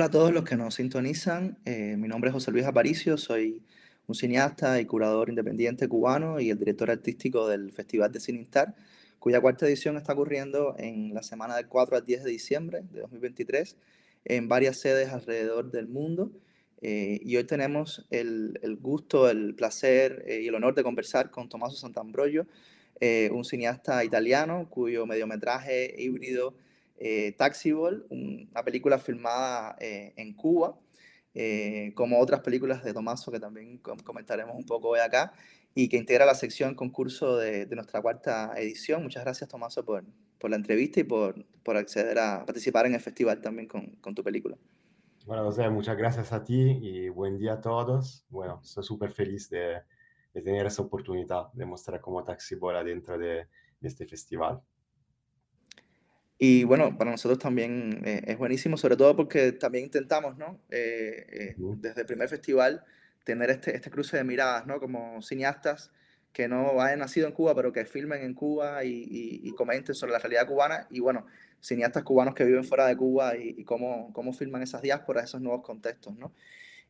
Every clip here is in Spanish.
Hola a todos los que nos sintonizan. Eh, mi nombre es José Luis Aparicio, soy un cineasta y curador independiente cubano y el director artístico del Festival de Cinistar, cuya cuarta edición está ocurriendo en la semana del 4 al 10 de diciembre de 2023 en varias sedes alrededor del mundo. Eh, y hoy tenemos el, gusto, el placer eh, y el honor de conversar con Tommaso Sant'Ambrogio, un cineasta italiano cuyo mediometraje híbrido eh, Taxiball, una película filmada eh, en Cuba, eh, como otras películas de Tomaso que también comentaremos un poco hoy acá, y que integra la sección concurso de, nuestra cuarta edición. Muchas gracias, Tomaso, por, por la entrevista y por, por, acceder a participar en el festival también con, con tu película. Bueno, José, muchas gracias a ti y buen día a todos. Bueno, estoy súper feliz de, de, tener esa oportunidad de mostrar cómo Taxiball dentro de, de este festival. Y bueno, para nosotros también eh, es buenísimo, sobre todo porque también intentamos, ¿no? Eh, eh, desde el primer festival, tener este, este cruce de miradas, ¿no? Como cineastas que no hayan nacido en Cuba, pero que filmen en Cuba y, y, comenten sobre la realidad cubana. Y bueno, cineastas cubanos que viven fuera de Cuba y, y, cómo, cómo filman esas diásporas, esos nuevos contextos, ¿no?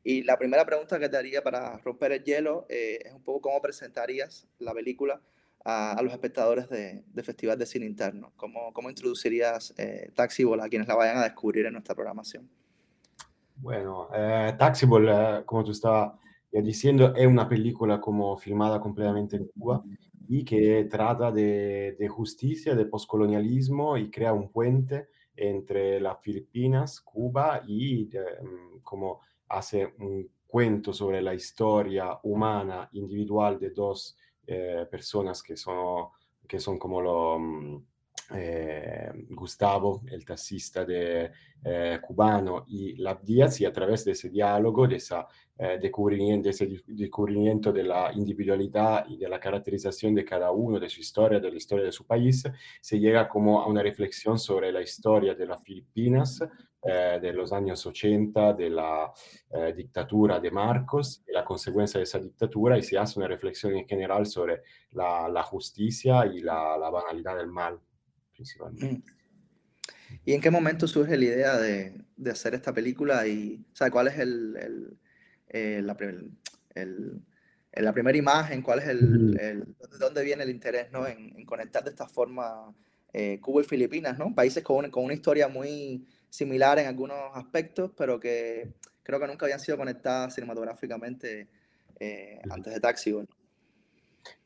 Y la primera pregunta que te haría para romper el hielo es un poco cómo presentarías la película a, los espectadores de, Festival de Cine Interno? ¿Cómo, cómo introducirías eh, Taxiball a quienes la vayan a descubrir en nuestra programación? Bueno, eh, Taxiball, eh, como tú estabas diciendo, es una película como filmada completamente en Cuba y que trata de, de justicia, de postcolonialismo y crea un puente entre las Filipinas, Cuba y mm, como hace un cuento sobre la historia humana individual de dos eh, personas que son, que son como lo, mm, eh, Gustavo, el taxista de, eh, cubano, y la Díaz, y a través de ese diálogo, de, esa, descubrimiento, de ese descubrimiento de la individualidad y de la caracterización de cada uno, de su historia, de la historia de su país, se llega como a una reflexión sobre la historia de las Filipinas, eh, de los años 80 de la eh, dictadura de Marcos y la consecuencia de esa dictadura y se hace una reflexión en general sobre la, la justicia y la, la, banalidad del mal, principalmente. Mm. ¿Y en qué momento surge la idea de, de hacer esta película y ¿sabe, cuál es el, el, eh, la, el, la, primera imagen, cuál es el, el, dónde viene el interés ¿no? en, en conectar de esta forma Cuba y Filipinas, ¿no? países con, con una historia muy similar en algunos aspectos, pero que creo que nunca habían sido conectadas cinematográficamente eh, antes de Taxi.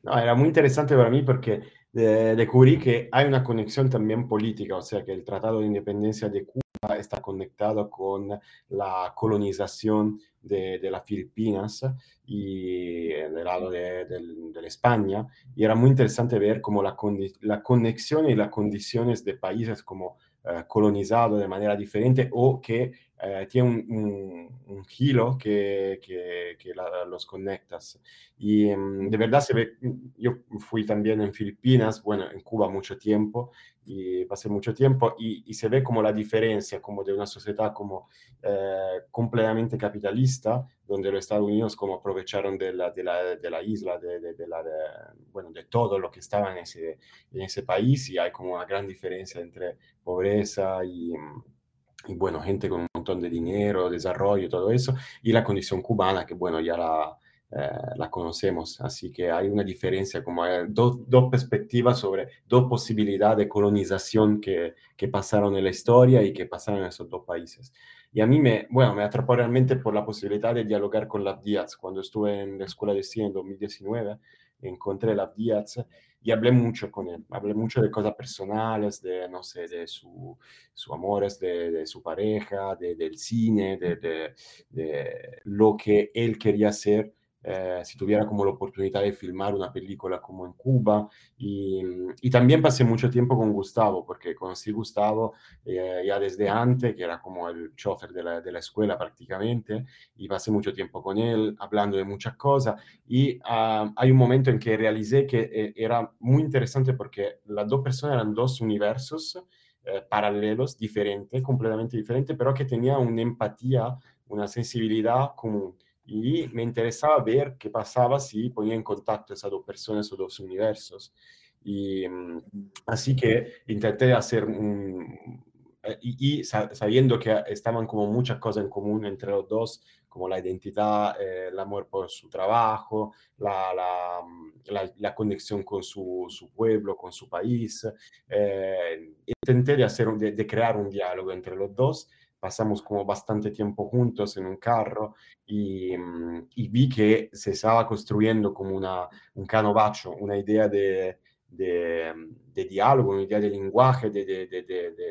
No, era muy interesante para mí porque eh, descubrí que hay una conexión también política, o sea que el Tratado de Independencia de Cuba está conectado con la colonización de, de las Filipinas y del lado de, de, España. Y era muy interesante ver cómo la, la conexión y las condiciones de países como eh, colonizado de manera diferente o que eh, tiene un, un, giro que, que, que los conectas. Y mm, de verdad se ve, yo fui también en Filipinas, bueno, en Cuba mucho tiempo, y pasé mucho tiempo, y, y se ve como la diferencia como de una sociedad como eh, completamente capitalista, donde los Estados Unidos como aprovecharon de la, de la, de la isla, de, de, bueno, de todo lo que estaba en ese, en ese país, y hay como una gran diferencia entre pobreza y y bueno, gente con un montón de dinero, desarrollo, todo eso, y la condición cubana, que bueno, ya la, eh, la conocemos. Así que hay una diferencia, como dos, dos, perspectivas sobre dos posibilidades de colonización que, que, pasaron en la historia y que pasaron en esos dos países. Y a mí me, bueno, me atrapó realmente por la posibilidad de dialogar con la Díaz. Cuando estuve en la Escuela de Cine en 2019, encontré la Díaz y hablé mucho con él, hablé mucho de cosas personales, de, no sé, de su, su amores, de, de su pareja, de, del cine, de, de, lo que él quería hacer eh, si tuviera como la oportunidad de filmar una película como en Cuba. Y, y también pasé mucho tiempo con Gustavo, porque conocí a Gustavo eh, ya desde antes, que era como el chofer de la, de la, escuela prácticamente, y pasé mucho tiempo con él hablando de muchas cosas. Y uh, hay un momento en que realicé que eh, era muy interesante porque las dos personas eran dos universos. Eh, paralelos, diferentes, completamente diferentes, pero que tenían una empatía, una sensibilidad común y me interesaba ver qué pasaba si ponía en contacto esas dos personas o dos universos. Y mm, así que intenté hacer un... Eh, y, sabiendo que estaban como muchas cosas en común entre los dos, como la identidad, eh, el amor por su trabajo, la, mm, conexión con su, pueblo, con su país, eh, intenté de, hacer, de crear un diálogo entre los dos pasamos como bastante tiempo juntos en un carro y, mm, y vi que se estaba construyendo como una, un canovaccio, una idea de, de, de, diálogo, una idea de lenguaje, de, de,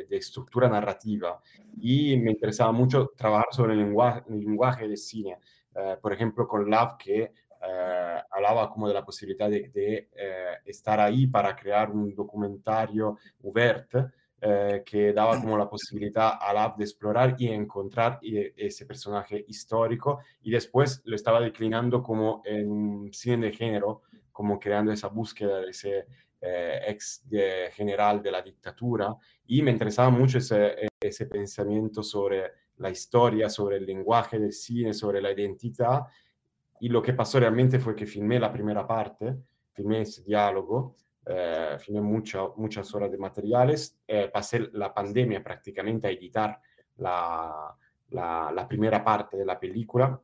de, estructura narrativa. Y me interesaba mucho trabajar sobre el lenguaje, el lenguaje del cine. Uh, por ejemplo, con Love, que uh, hablaba como de la posibilidad de, uh, estar ahí para crear un documentario ouverte, eh, que daba como la posibilidad a la app de explorar y encontrar ese personaje histórico y después lo estaba declinando como en cine de género, como creando esa búsqueda de ese eh, ex de general de la dictadura y me interesaba mucho ese, ese pensamiento sobre la historia, sobre el lenguaje del cine, sobre la identidad y lo que pasó realmente fue que filmé la primera parte, filmé ese diálogo eh, filmé mucho, muchas horas de materiales, eh, pasé la pandemia prácticamente a editar la, la, la, primera parte de la película.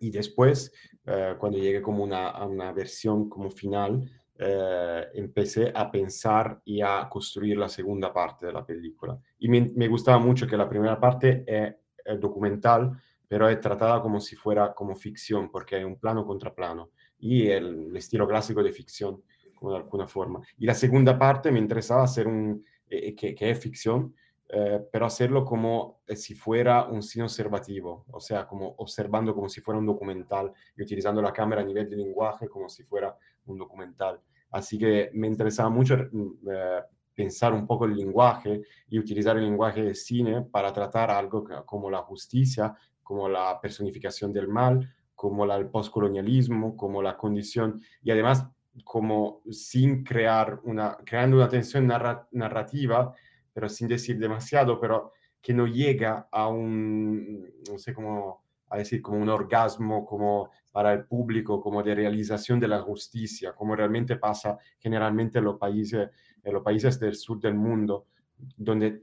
Y después, eh, cuando llegué como una, a una versión como final, eh, empecé a pensar y a construir la segunda parte de la película. Y me, me gustaba mucho que la primera parte es, es documental, pero es tratada como si fuera como ficción, porque hay un plano contra plano. Y el, el estilo clásico de ficción de alguna forma. Y la segunda parte me interesaba hacer un, eh, que, que, es ficción, eh, pero hacerlo como eh, si fuera un cine observativo, o sea, como observando como si fuera un documental y utilizando la cámara a nivel de lenguaje como si fuera un documental. Así que me interesaba mucho mm, pensar un poco el lenguaje y utilizar el lenguaje del cine para tratar algo como la justicia, como la personificación del mal, como la, el postcolonialismo, como la condición, y además como sin crear una, creando una tensión narra, narrativa, pero sin decir demasiado, pero que no llega a un, no sé cómo a decir, como un orgasmo como para el público, como de realización de la justicia, como realmente pasa generalmente en los países, en los países del sur del mundo, donde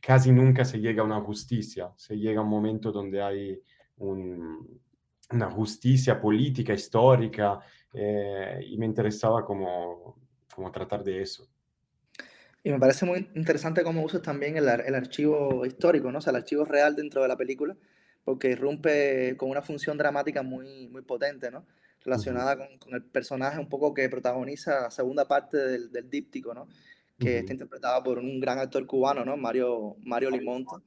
casi nunca se llega a una justicia, se llega a un momento donde hay un, una justicia política, histórica, eh, y me interesaba como, como tratar de eso. Y me parece muy interesante cómo usas también el, el, archivo histórico, ¿no? O sea, el archivo real dentro de la película, porque irrumpe con una función dramática muy, muy potente, ¿no? Relacionada uh -huh. con, con, el personaje un poco que protagoniza la segunda parte del, del díptico, ¿no? Que uh -huh. está interpretado por un gran actor cubano, ¿no? Mario, Mario Limonto.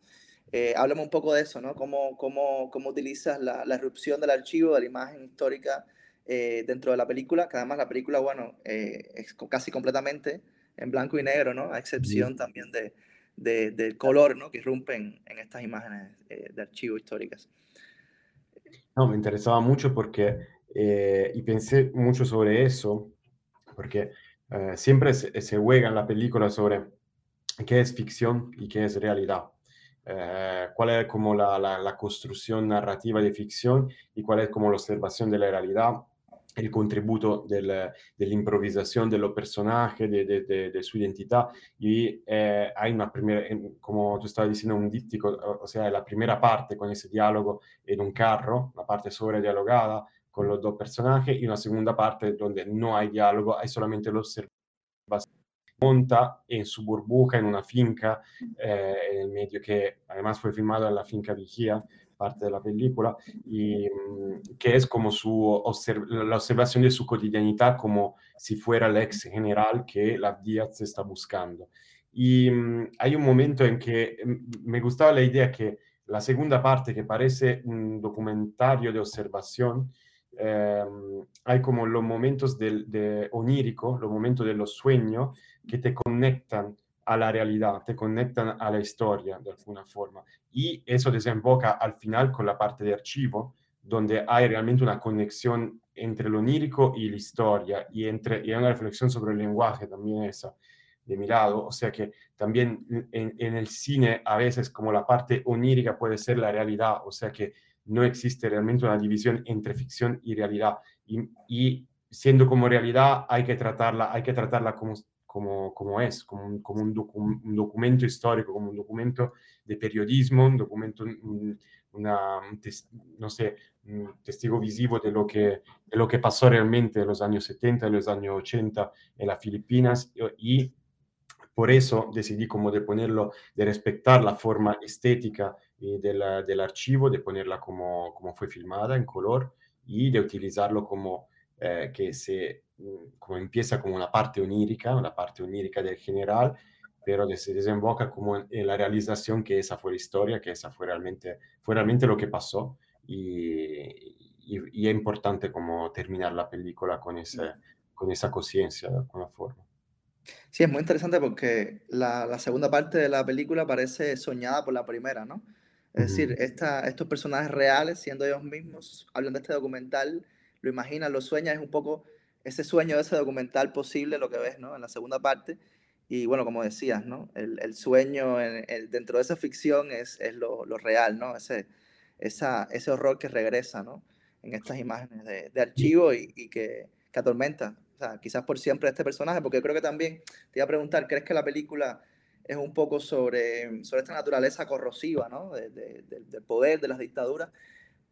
Eh, háblame un poco de eso, ¿no? ¿Cómo, cómo, cómo utilizas la, la erupción del archivo, de la imagen histórica eh, dentro de la película? Que además la película, bueno, eh, es casi completamente en blanco y negro, ¿no? A excepción sí. también de, de, del color, ¿no? Que irrumpen en estas imágenes eh, de archivo históricas. No, me interesaba mucho porque, eh, y pensé mucho sobre eso, porque eh, siempre se, se juega en la película sobre qué es ficción y qué es realidad. Eh, cuál es como la, la, la, construcción narrativa de ficción y cuál es como la observación de la realidad, el contributo del, de la improvisación de los personajes, de, de, de, de, su identidad. Y eh, hay una primera, como tú estabas diciendo, un díptico, o sea, la primera parte con ese diálogo en un carro, la parte sobre dialogada con los dos personajes, y una segunda parte donde no hay diálogo, hay solamente la observación monta en su burbuja en una finca eh, en el medio que además fue filmado en la finca Vigía, parte de la película, y mm, que es como su observ la observación de su cotidianidad como si fuera el ex general que la Díaz está buscando. Y um, hay un momento en que mm, me gustaba la idea que la segunda parte, que parece un documentario de observación, em, hay como los momentos del, de onírico, los momentos de los sueños que te conectan a la realidad, te conectan a la historia de alguna forma. Y eso desemboca al final con la parte de archivo, donde hay realmente una conexión entre lo onírico y la historia, y, entre, y hay una reflexión sobre el lenguaje también esa de mi lado, o sea que también en, en, el cine a veces como la parte onírica puede ser la realidad, o sea que no existe realmente una división entre ficción y realidad, y, y siendo como realidad hay que tratarla, hay que tratarla como, como, como es, como, un, como un, docu un, documento histórico, como un documento de periodismo, un documento, un, una, no sé, un testigo visivo de lo, que, de lo que pasó realmente en los años 70, en los años 80 en las Filipinas y por eso decidí como de ponerlo, de respetar la forma estética eh, del, del, archivo, de ponerla como, como fue filmada en color y de utilizarlo como eh, que se mm, como empieza como una parte onírica, una parte onírica del general, pero se desemboca como en, en, la realización que esa fue la historia, que esa fue realmente, fue realmente lo que pasó y, y, y es importante como terminar la película con, ese, con esa conciencia de alguna forma. Sí, es muy interesante porque la, la, segunda parte de la película parece soñada por la primera, ¿no? Es uh -huh. decir, esta, estos personajes reales, siendo ellos mismos, hablan de este documental lo imaginas, lo sueñas, es un poco ese sueño de ese documental posible, lo que ves, ¿no? En la segunda parte. Y bueno, como decías, ¿no? El, el sueño el, dentro de esa ficción es, es lo, lo, real, ¿no? Ese, esa, ese horror que regresa, ¿no? En estas imágenes de, de archivo y, y que, que, atormenta, o sea, quizás por siempre este personaje, porque creo que también te iba a preguntar, ¿crees que la película es un poco sobre, sobre esta naturaleza corrosiva, ¿no? De, de, del poder, de las dictaduras,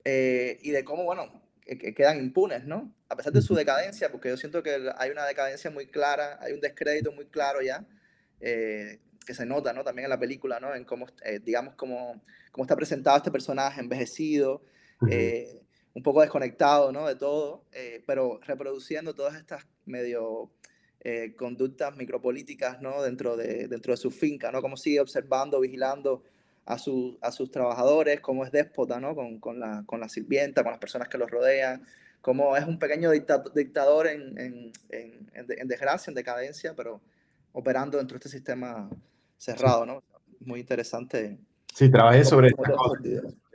eh, y de cómo, bueno, que quedan impunes, ¿no? A pesar de su decadencia, porque yo siento que hay una decadencia muy clara, hay un descrédito muy claro ya, eh, que se nota, ¿no? También en la película, ¿no? En cómo, eh, digamos, cómo, cómo está presentado este personaje envejecido, eh, un poco desconectado, ¿no? De todo, eh, pero reproduciendo todas estas medio eh, conductas micropolíticas, ¿no? Dentro de, dentro de su finca, ¿no? Cómo sigue observando, vigilando a, su, a sus trabajadores, cómo es déspota ¿no? con, con, la, con la sirvienta, con las personas que los rodean, cómo es un pequeño dictador en, en, en, en, desgracia, en decadencia, pero operando dentro de este sistema cerrado, ¿no? Muy interesante. Sí, trabajé sobre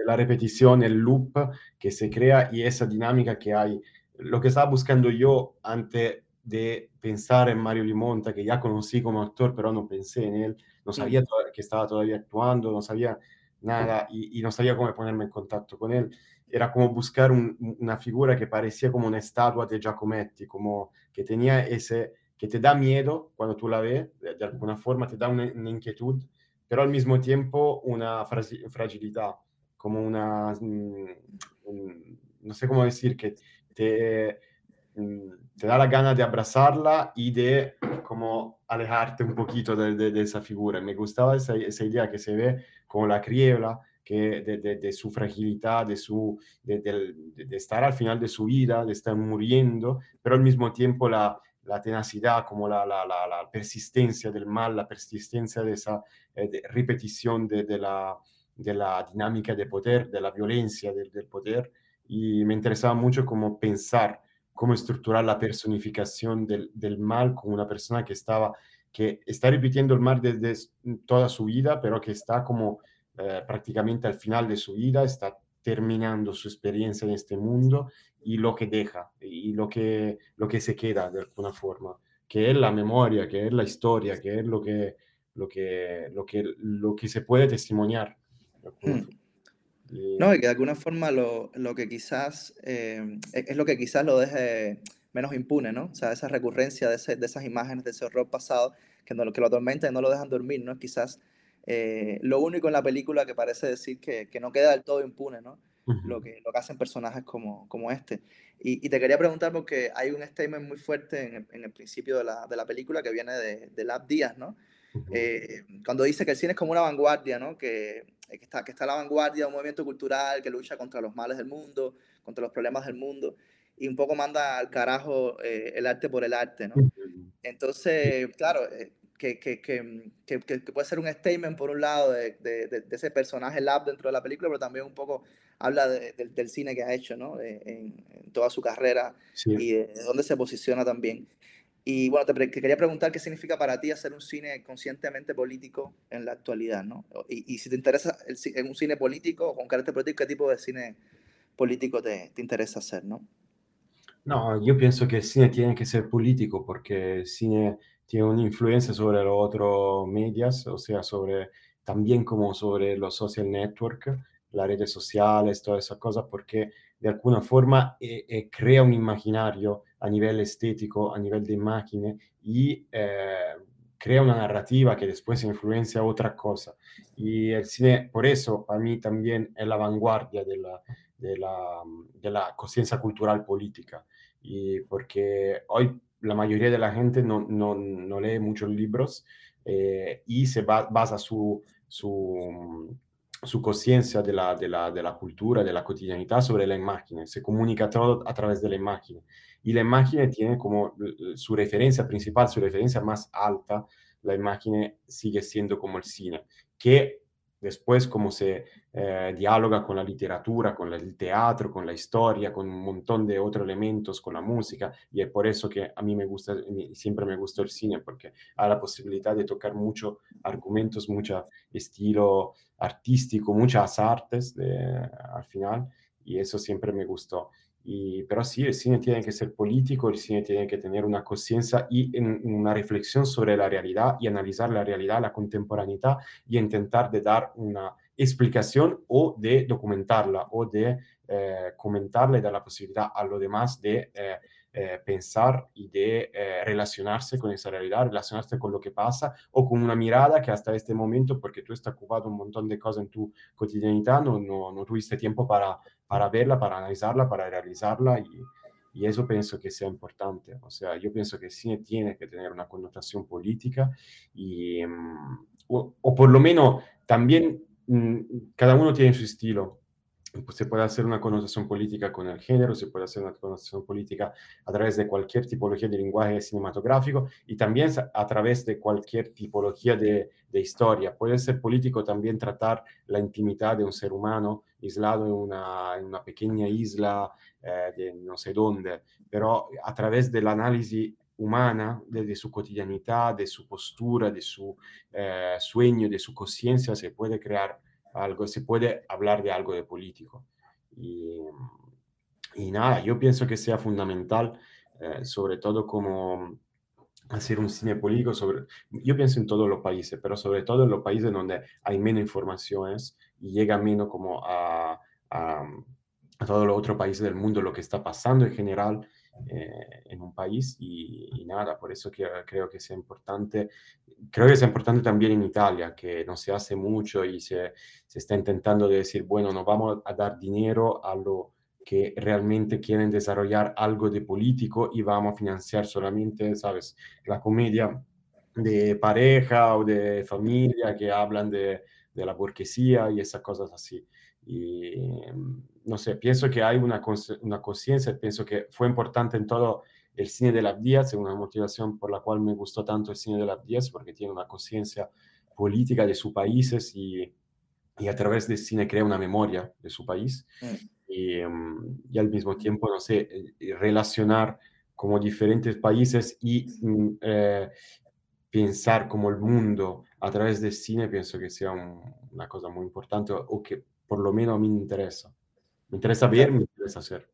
la repetición, el loop que se crea y esa dinámica que hay. Lo que estaba buscando yo antes de pensar en Mario Limonta, que ya conocí como actor, pero no pensé en él, no sabía que estaba todavía actuando, no sabía nada y, y, no sabía cómo ponerme en contacto con él. Era como buscar un, una figura que parecía como una estatua de Giacometti, como que tenía ese, que te da miedo cuando tú la ves, de, de alguna forma te da una, una, inquietud, pero al mismo tiempo una fragilidad, como una, un, un, no sé cómo decir, que te Mm, te da la gana de abrazarla y de como alejarte un poquito de, de, de esa figura. Me gustaba esa, esa, idea que se ve como la criebla, que de, de su fragilidad, de, su, de, estar al final de su vida, de estar muriendo, pero al mismo tiempo la, la tenacidad, como la, la, la, persistencia del mal, la persistencia de esa eh, repetición la, de la dinámica de poder, de la violencia del, del poder. Y me interesaba mucho como pensar cómo estructurar la personificación del, mal con una persona que estaba, que está repitiendo el mal desde toda su vida, pero que está como eh, prácticamente al final de su vida, está terminando su experiencia en este mundo y lo que deja y lo que, lo que se queda de alguna forma, que es la memoria, que es la historia, que es lo que, lo que, lo que, lo que se puede testimoniar. No, y que de alguna forma lo, lo que quizás eh, es lo que quizás lo deje menos impune, ¿no? O sea, esa recurrencia de, ese, de esas imágenes, de ese horror pasado, que, no, que lo atormenta y no lo dejan dormir, ¿no? Es quizás eh, lo único en la película que parece decir que, que no queda del todo impune, ¿no? Uh -huh. lo, que, lo que hacen personajes como, como este. Y, y, te quería preguntar porque hay un statement muy fuerte en el, en el principio de la, de la, película que viene de, de Lab Díaz, ¿no? Uh -huh. eh, cuando dice que el cine es como una vanguardia, ¿no? Que, que está, que está a la vanguardia de un movimiento cultural que lucha contra los males del mundo, contra los problemas del mundo, y un poco manda al carajo eh, el arte por el arte, ¿no? Entonces, claro, eh, que, que, que, que, puede ser un statement por un lado de, de, de, ese personaje Lab dentro de la película, pero también un poco habla del cine que ha hecho ¿no? en, en, toda su carrera y de dónde se posiciona también. Y bueno, te, quería preguntar qué significa para ti hacer un cine conscientemente político en la actualidad, ¿no? Y, y si te interesa el, un cine político, con carácter político, ¿qué tipo de cine político te, te, interesa hacer, no? No, yo pienso que el cine tiene que ser político porque el cine tiene una influencia sobre los otros medios, o sea, sobre también como sobre los social network, las redes sociales, todas esas cosas, porque de alguna forma eh, eh, crea un imaginario a nivel estético, a nivel de imagen y eh, crea una narrativa que después influencia otra cosa. Y el cine, por eso, para mí también es la vanguardia de la, de la, de la conciencia cultural política. Y porque hoy la mayoría de la gente no, no, no lee muchos libros y se basa su, su su conciencia de la, de, la, de la, cultura, de la cotidianidad sobre la imagen. Se comunica todo a través de la imagen. Y la imagen tiene como su referencia principal, su referencia más alta, la imagen sigue siendo como el cine, que Después, cómo se eh, dialoga con la literatura, con el teatro, con la historia, con un montón de otros elementos, con la música. Y es por eso que a mí me gusta, siempre me gustó el cine, porque hay la posibilidad de tocar muchos argumentos, mucho estilo artístico, muchas artes al final. Y eso siempre me gustó. Y, pero sí, el cine tiene que ser político, el cine tiene que tener una conciencia y en, una reflexión sobre la realidad y analizar la realidad, la contemporaneidad y intentar de dar una explicación o de documentarla o de eh, comentarla y dar la posibilidad a los demás de eh, eh, pensar y de eh, relacionarse con esa realidad, relacionarse con lo que pasa o con una mirada que hasta este momento, porque tú estás ocupado un montón de cosas en tu cotidianidad, no, no, no tuviste tiempo para para verla, para analizarla, para realizarla y, y, eso pienso que sea importante. O sea, yo pienso que cine tiene que tener una connotación política y, mm, o, por lo menos también mm, cada uno tiene su estilo. Pues se puede hacer una connotación política con el género, se puede hacer una connotación política a través de cualquier tipología de lenguaje cinematográfico y también a través de cualquier tipología de, de historia. Puede ser político también tratar la intimidad de un ser humano aislado en una, en una pequeña isla eh, de no sé dónde, pero a través del análisis humana, de, de, su cotidianidad, de su postura, de su eh, sueño, de su conciencia, se puede crear algo, se puede hablar de algo de político. Y, nada, yo pienso que sea fundamental, eh, sobre todo como hacer un cine político sobre, yo pienso en todos los países, pero sobre todo en los países donde hay menos informaciones y llega menos como a, a, a todos los otros países del mundo lo que está pasando en general eh, en un país y, y, nada, por eso que, creo que sea importante, creo que es importante también en Italia, que no se hace mucho y se, se está intentando decir, bueno, nos vamos a dar dinero a lo que realmente quieren desarrollar algo de político y vamos a financiar solamente, ¿sabes? La comedia de pareja o de familia que hablan de, de la burguesía y esas cosas así. Y no sé, pienso que hay una, una conciencia, pienso que fue importante en todo el cine de las Díaz, una motivación por la cual me gustó tanto el cine de las Díaz, porque tiene una conciencia política de sus países y, y, a través del cine crea una memoria de su país. Mm y, mm, y, al mismo tiempo, no sé, eh, relacionar como diferentes países y mm, eh, pensar como el mundo a través del cine, pienso que sea un, una cosa muy importante o que por lo menos a mí me interesa. Me interesa ver, me interesa hacer.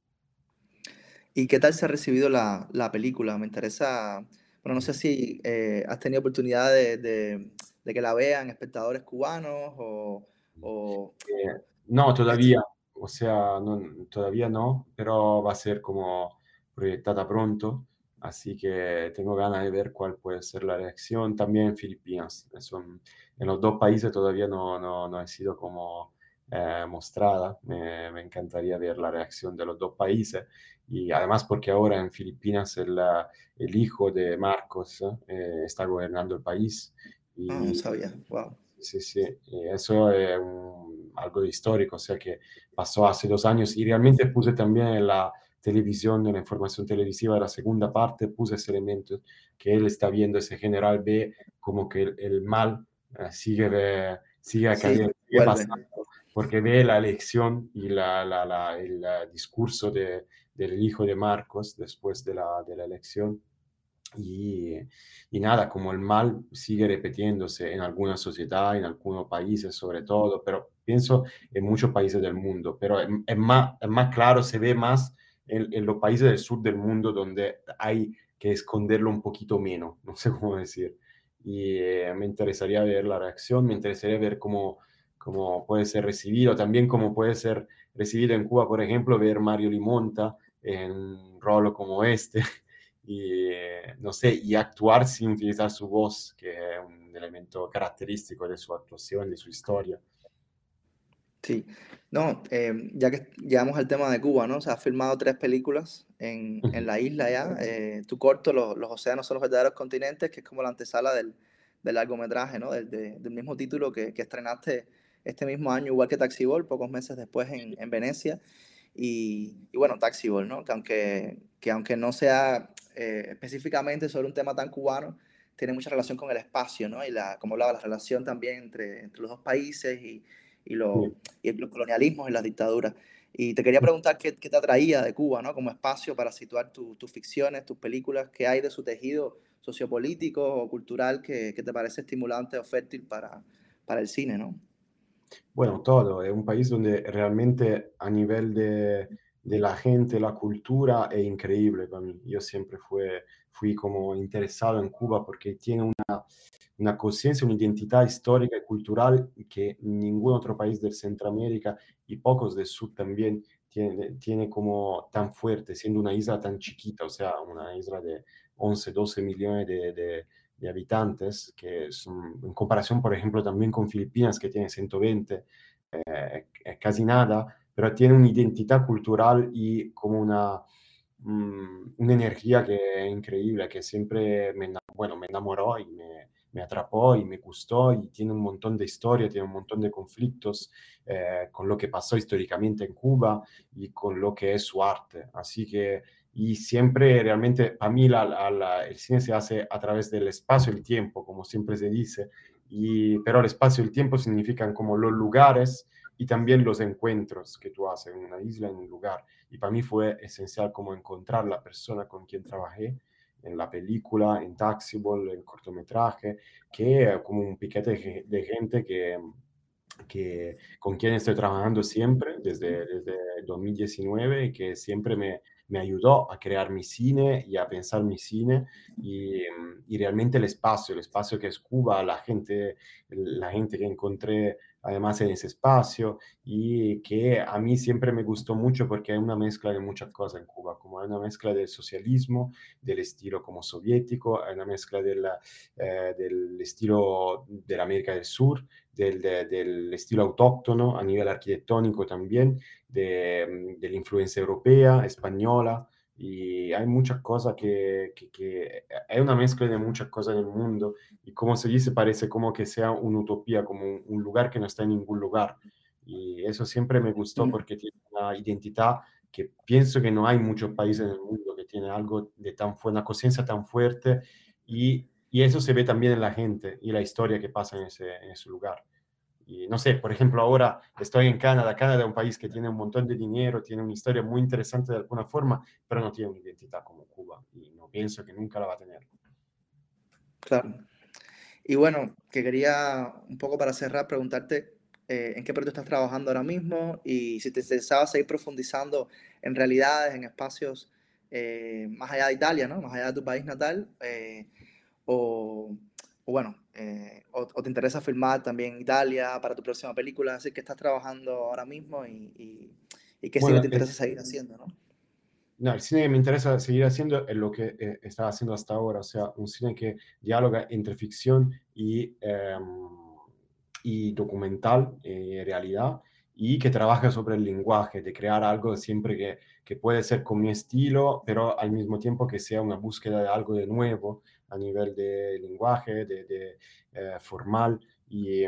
¿Y qué tal se ha recibido la, la película? Me interesa, bueno, no sé si eh, has tenido oportunidad de, de, de, que la vean espectadores cubanos o... o... Eh, no, todavía, o sea, no, todavía no, pero va a ser como proyectada pronto, así que tengo ganas de ver cuál puede ser la reacción también en Filipinas. En los dos países todavía no, no, no ha sido como eh, mostrada, me, me, encantaría ver la reacción de los dos países. Y además porque ahora en Filipinas el, el hijo de Marcos eh, está gobernando el país. Y, ah, no sabía, wow. Sí, sí, y eso es un, algo histórico, o sea que pasó hace dos años. Y realmente puse también en la televisión, de la información televisiva de la segunda parte, puse ese elemento que él está viendo, ese general ve como que el, mal eh, sigue, sigue, cayendo, sigue pasando, porque ve la elección y la, la, el discurso de, del hijo de Marcos después de la, de la elección. Y, y, nada, como el mal sigue repitiéndose en alguna sociedad, en algunos países sobre todo, pero pienso en muchos países del mundo, pero es, más, es más claro, se ve más en, en, los países del sur del mundo donde hay que esconderlo un poquito menos, no sé cómo decir. Y eh, me interesaría ver la reacción, me interesaría ver cómo, cómo puede ser recibido, también cómo puede ser recibido en Cuba, por ejemplo, ver Mario Limonta en un rol como este, y no sé, y actuar sin utilizar su voz, que es un elemento característico de su actuación, de su historia. Sí, no, eh, ya que llegamos al tema de Cuba, ¿no? Se ha filmado tres películas en, en la isla ya. Eh, tu corto, los, los, océanos son los verdaderos continentes, que es como la antesala del, del largometraje, ¿no? Del, del mismo título que, que, estrenaste este mismo año, igual que Taxi Ball, pocos meses después en, en Venecia. Y, y, bueno, Taxi Ball, ¿no? Que aunque, que aunque no sea eh, específicamente sobre un tema tan cubano, tiene mucha relación con el espacio, ¿no? Y la, como hablaba, la relación también entre, entre los dos países y, y, lo, y los colonialismos y las dictaduras. Y te quería preguntar qué, qué te atraía de Cuba, ¿no? Como espacio para situar tus ficciones, tus películas, qué hay de su tejido sociopolítico o cultural que, que te parece estimulante o fértil para, para el cine, ¿no? Bueno, todo. Es un país donde realmente a nivel de, de la gente, la cultura es increíble para mí. Yo siempre fue, fui como interesado en Cuba porque tiene una, una conciencia, una identidad histórica y cultural que ningún otro país del Centroamérica y pocos del sur también tiene, tiene como tan fuerte, siendo una isla tan chiquita, o sea, una isla de 11, 12 millones de, de, de habitantes, que son, en comparación, por ejemplo, también con Filipinas, que tiene 120, eh, es casi nada, pero tiene una identidad cultural y como una, mm, una energía que es increíble, que siempre me, bueno, me enamoró y me, me atrapó y me gustó y tiene un montón de historia, tiene un montón de conflictos eh, con lo que pasó históricamente en Cuba y con lo que es su arte. Así que, y siempre realmente, para mí la, la, el cine se hace a través del espacio y el tiempo, como siempre se dice, y, pero el espacio y el tiempo significan como los lugares y también los encuentros que tú haces en una isla, en un lugar. Y para mí fue esencial como encontrar la persona con quien trabajé en la película, en Taxiball, en cortometraje, que como un piquete de gente que, que, con quien estoy trabajando siempre desde, desde 2019 y que siempre me, me ayudó a crear mi cine y a pensar mi cine y, y, realmente el espacio, el espacio que es Cuba, la gente, la gente que encontré además en ese espacio y que a mí siempre me gustó mucho porque hay una mezcla de muchas cosas en Cuba, como hay una mezcla del socialismo, del estilo como soviético, hay una mezcla de eh, del estilo de América del Sur, del, de, del, estilo autóctono a nivel arquitectónico también, de, de la influencia europea, española, y hay muchas cosas que, que, que, hay una mezcla de muchas cosas en el mundo y como se dice parece como que sea una utopía, como un, un lugar que no está en ningún lugar y eso siempre me gustó porque tiene una identidad que pienso que no hay muchos países en el mundo que tiene algo de tan fuerte, una conciencia tan fuerte y, y, eso se ve también en la gente y la historia que pasa en ese, en ese lugar. Y no sé, por ejemplo, ahora estoy en Canadá. Canadá es un país que tiene un montón de dinero, tiene una historia muy interesante de alguna forma, pero no tiene una identidad como Cuba y no pienso que nunca la va a tener. Claro. Y bueno, que quería un poco para cerrar preguntarte eh, en qué proyecto estás trabajando ahora mismo y si te interesaba seguir profundizando en realidades, en espacios eh, más allá de Italia, ¿no? Más allá de tu país natal, eh, o, o bueno, eh, o, o, te interesa filmar también Italia para tu próxima película, así que estás trabajando ahora mismo y, y, y qué bueno, cine te interesa el, seguir haciendo, ¿no? No, el cine que me interesa seguir haciendo es lo que eh, estaba haciendo hasta ahora, o sea, un cine que dialoga entre ficción y, eh, y documental, eh, realidad, y que trabaja sobre el lenguaje, de crear algo siempre que, que puede ser con mi estilo, pero al mismo tiempo que sea una búsqueda de algo de nuevo, a nivel de lenguaje, de, de eh, formal, y,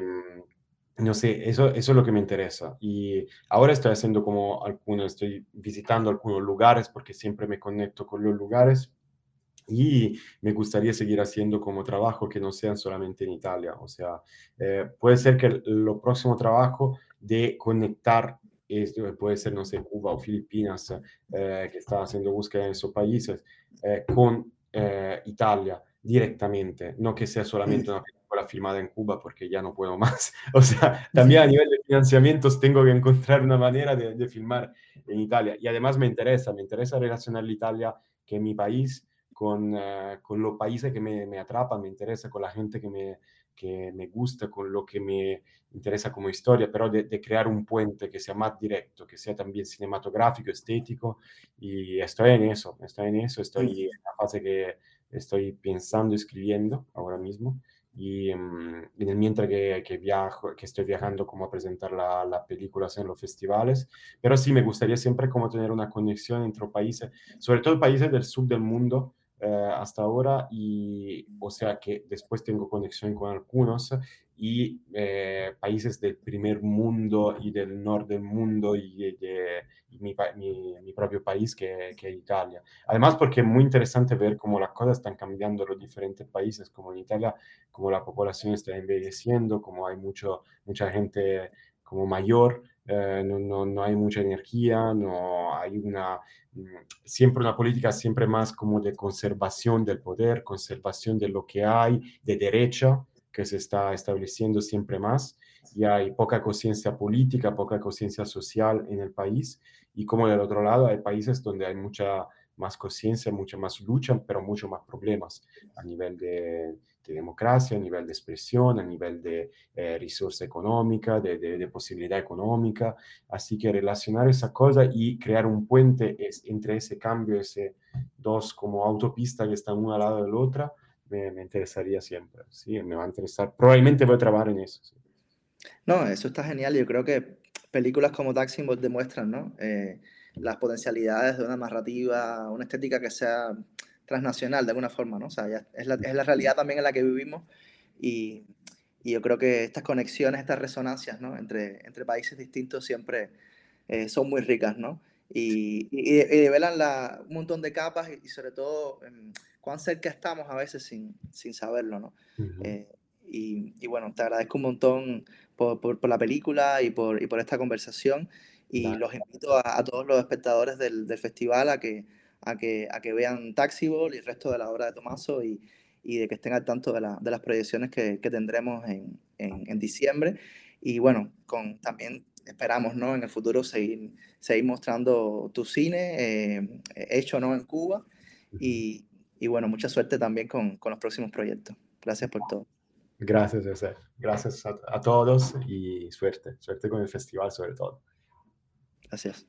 no sé, eso, eso es lo que me interesa. Y ahora estoy haciendo como algunos, estoy visitando algunos lugares porque siempre me conecto con los lugares y me gustaría seguir haciendo como trabajo que no sean solamente en Italia. O sea, eh, puede ser que lo próximo trabajo de conectar, puede ser, no sé, Cuba o Filipinas, eh, que está haciendo búsqueda en esos países, eh, con Italia directamente, no que sea solamente una película filmada en Cuba porque ya no puedo más. O sea, también a nivel de financiamientos tengo que encontrar una manera de, de filmar en Italia. Y además me interesa, me interesa relacionar la Italia, que mi país, con, uh, con los países que me, me, atrapan, me interesa, con la gente que me, que me gusta, con lo que me interesa como historia, pero de, de, crear un puente que sea más directo, que sea también cinematográfico, estético, y estoy en eso, estoy en eso, estoy en la fase que estoy pensando, escribiendo ahora mismo, y um, el mientras que, que, viajo, que estoy viajando como a presentar las la películas en los festivales, pero sí me gustaría siempre como tener una conexión entre países, sobre todo países del sur del mundo, eh, hasta ahora y o sea que después tengo conexión con algunos y eh, países del primer mundo y del norte del mundo y, de, y mi, propio país que, que, Italia. Además porque es muy interesante ver cómo las cosas están cambiando en los diferentes países, como en Italia, como la población está envejeciendo, como hay mucho, mucha gente como mayor, eh, no, no, no, hay mucha energía, no hay una, mm, siempre una política siempre más como de conservación del poder, conservación de lo que hay, de derecha, que se está estableciendo siempre más, y hay poca conciencia política, poca conciencia social en el país, y como del otro lado hay países donde hay mucha más conciencia, mucha más lucha, pero mucho más problemas a nivel de, de democracia, a nivel de expresión, a nivel de eh, resursa económica, de, de, de, posibilidad económica. Así que relacionar esa cosa y crear un puente es, entre ese cambio, ese dos como autopistas que están una al lado de la otra, me, me, interesaría siempre. Sí, me va a interesar. Probablemente voy a trabajar en eso. Sí. No, eso está genial. Yo creo que películas como Taxi demuestran, ¿no? Eh, las potencialidades de una narrativa, una estética que sea transnacional de alguna forma, ¿no? O sea, ya es, la, es la realidad también en la que vivimos y, y, yo creo que estas conexiones, estas resonancias, ¿no? Entre, entre países distintos siempre eh, son muy ricas, ¿no? Y, y, y develan la, un montón de capas y, sobre todo eh, cuán cerca estamos a veces sin, sin saberlo, ¿no? Uh -huh. eh, y, bueno, te agradezco un montón por, por, por la película y por, y por esta conversación y vale. los invito a, a, todos los espectadores del, del festival a que a que, a que vean Taxiball y el resto de la obra de Tomaso y, y de que estén al tanto de, la, de las proyecciones que, que tendremos en, en, en, diciembre. Y bueno, con, también esperamos ¿no? en el futuro seguir, seguir mostrando tu cine eh, hecho ¿no? en Cuba. Y, y, bueno, mucha suerte también con, con, los próximos proyectos. Gracias por todo. Gracias, José. Gracias a, todos y suerte. Suerte con el festival sobre todo. Gracias.